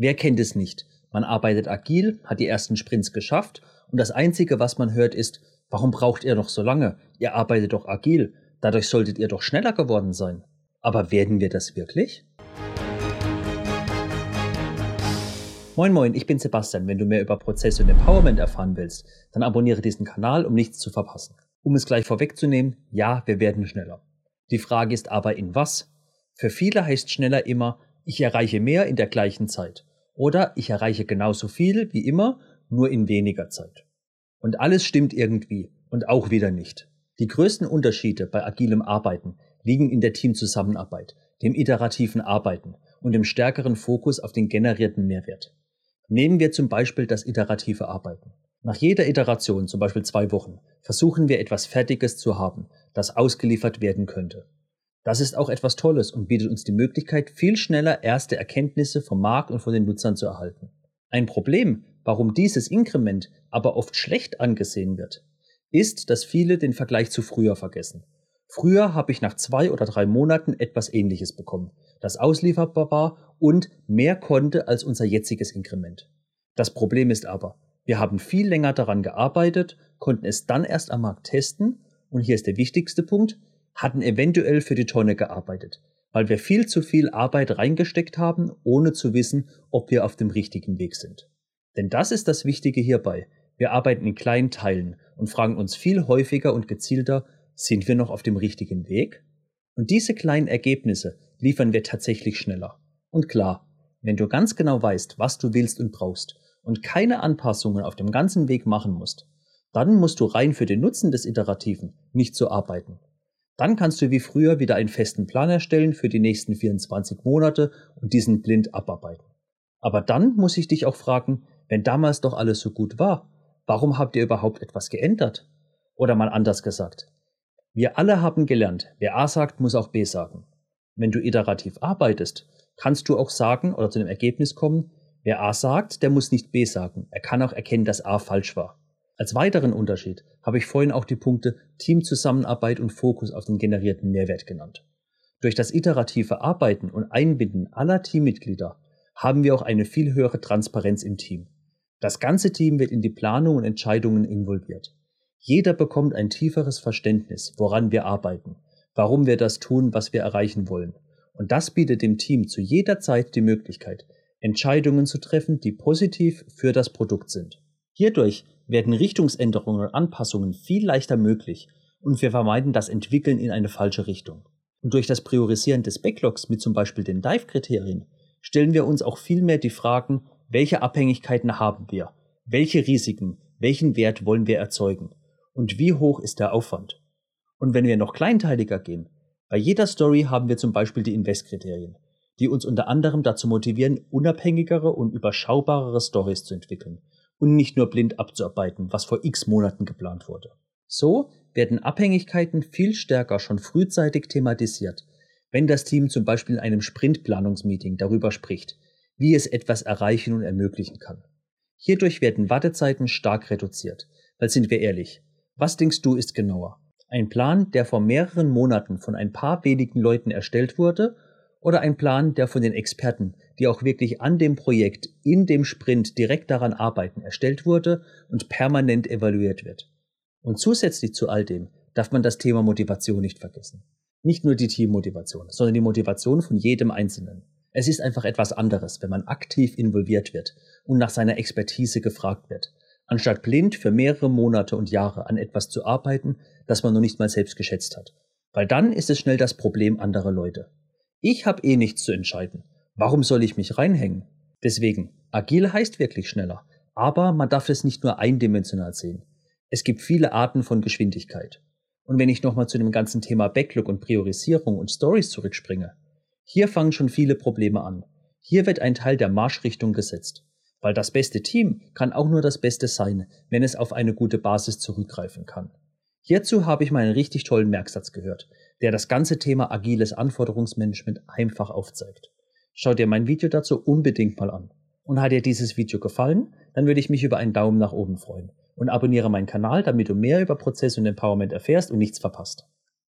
Wer kennt es nicht? Man arbeitet agil, hat die ersten Sprints geschafft und das Einzige, was man hört, ist, warum braucht ihr noch so lange? Ihr arbeitet doch agil, dadurch solltet ihr doch schneller geworden sein. Aber werden wir das wirklich? Moin Moin, ich bin Sebastian. Wenn du mehr über Prozesse und Empowerment erfahren willst, dann abonniere diesen Kanal, um nichts zu verpassen. Um es gleich vorwegzunehmen, ja, wir werden schneller. Die Frage ist aber in was? Für viele heißt schneller immer, ich erreiche mehr in der gleichen Zeit. Oder ich erreiche genauso viel wie immer, nur in weniger Zeit. Und alles stimmt irgendwie und auch wieder nicht. Die größten Unterschiede bei agilem Arbeiten liegen in der Teamzusammenarbeit, dem iterativen Arbeiten und dem stärkeren Fokus auf den generierten Mehrwert. Nehmen wir zum Beispiel das iterative Arbeiten. Nach jeder Iteration, zum Beispiel zwei Wochen, versuchen wir etwas Fertiges zu haben, das ausgeliefert werden könnte. Das ist auch etwas Tolles und bietet uns die Möglichkeit, viel schneller erste Erkenntnisse vom Markt und von den Nutzern zu erhalten. Ein Problem, warum dieses Inkrement aber oft schlecht angesehen wird, ist, dass viele den Vergleich zu früher vergessen. Früher habe ich nach zwei oder drei Monaten etwas Ähnliches bekommen, das auslieferbar war und mehr konnte als unser jetziges Inkrement. Das Problem ist aber, wir haben viel länger daran gearbeitet, konnten es dann erst am Markt testen und hier ist der wichtigste Punkt, hatten eventuell für die Tonne gearbeitet, weil wir viel zu viel Arbeit reingesteckt haben, ohne zu wissen, ob wir auf dem richtigen Weg sind. Denn das ist das Wichtige hierbei. Wir arbeiten in kleinen Teilen und fragen uns viel häufiger und gezielter, sind wir noch auf dem richtigen Weg? Und diese kleinen Ergebnisse liefern wir tatsächlich schneller. Und klar, wenn du ganz genau weißt, was du willst und brauchst und keine Anpassungen auf dem ganzen Weg machen musst, dann musst du rein für den Nutzen des Iterativen nicht so arbeiten. Dann kannst du wie früher wieder einen festen Plan erstellen für die nächsten 24 Monate und diesen blind abarbeiten. Aber dann muss ich dich auch fragen, wenn damals doch alles so gut war, warum habt ihr überhaupt etwas geändert? Oder mal anders gesagt. Wir alle haben gelernt, wer A sagt, muss auch B sagen. Wenn du iterativ arbeitest, kannst du auch sagen oder zu dem Ergebnis kommen, wer A sagt, der muss nicht B sagen. Er kann auch erkennen, dass A falsch war. Als weiteren Unterschied habe ich vorhin auch die Punkte Teamzusammenarbeit und Fokus auf den generierten Mehrwert genannt. Durch das iterative Arbeiten und Einbinden aller Teammitglieder haben wir auch eine viel höhere Transparenz im Team. Das ganze Team wird in die Planung und Entscheidungen involviert. Jeder bekommt ein tieferes Verständnis, woran wir arbeiten, warum wir das tun, was wir erreichen wollen. Und das bietet dem Team zu jeder Zeit die Möglichkeit, Entscheidungen zu treffen, die positiv für das Produkt sind. Hierdurch werden Richtungsänderungen und Anpassungen viel leichter möglich und wir vermeiden das Entwickeln in eine falsche Richtung. Und durch das Priorisieren des Backlogs mit zum Beispiel den Dive-Kriterien stellen wir uns auch viel mehr die Fragen, welche Abhängigkeiten haben wir, welche Risiken, welchen Wert wollen wir erzeugen und wie hoch ist der Aufwand. Und wenn wir noch kleinteiliger gehen, bei jeder Story haben wir zum Beispiel die Invest-Kriterien, die uns unter anderem dazu motivieren, unabhängigere und überschaubarere Stories zu entwickeln und nicht nur blind abzuarbeiten, was vor x Monaten geplant wurde. So werden Abhängigkeiten viel stärker schon frühzeitig thematisiert, wenn das Team zum Beispiel in einem Sprintplanungsmeeting darüber spricht, wie es etwas erreichen und ermöglichen kann. Hierdurch werden Wartezeiten stark reduziert, weil sind wir ehrlich, was denkst du ist genauer? Ein Plan, der vor mehreren Monaten von ein paar wenigen Leuten erstellt wurde oder ein Plan, der von den Experten, die auch wirklich an dem Projekt, in dem Sprint direkt daran arbeiten, erstellt wurde und permanent evaluiert wird. Und zusätzlich zu all dem darf man das Thema Motivation nicht vergessen. Nicht nur die Teammotivation, sondern die Motivation von jedem Einzelnen. Es ist einfach etwas anderes, wenn man aktiv involviert wird und nach seiner Expertise gefragt wird, anstatt blind für mehrere Monate und Jahre an etwas zu arbeiten, das man noch nicht mal selbst geschätzt hat. Weil dann ist es schnell das Problem anderer Leute. Ich habe eh nichts zu entscheiden. Warum soll ich mich reinhängen? Deswegen, agil heißt wirklich schneller. Aber man darf es nicht nur eindimensional sehen. Es gibt viele Arten von Geschwindigkeit. Und wenn ich nochmal zu dem ganzen Thema Backlog und Priorisierung und Stories zurückspringe, hier fangen schon viele Probleme an. Hier wird ein Teil der Marschrichtung gesetzt. Weil das beste Team kann auch nur das Beste sein, wenn es auf eine gute Basis zurückgreifen kann. Hierzu habe ich mal einen richtig tollen Merksatz gehört, der das ganze Thema agiles Anforderungsmanagement einfach aufzeigt. Schau dir mein Video dazu unbedingt mal an. Und hat dir dieses Video gefallen, dann würde ich mich über einen Daumen nach oben freuen. Und abonniere meinen Kanal, damit du mehr über Prozess und Empowerment erfährst und nichts verpasst.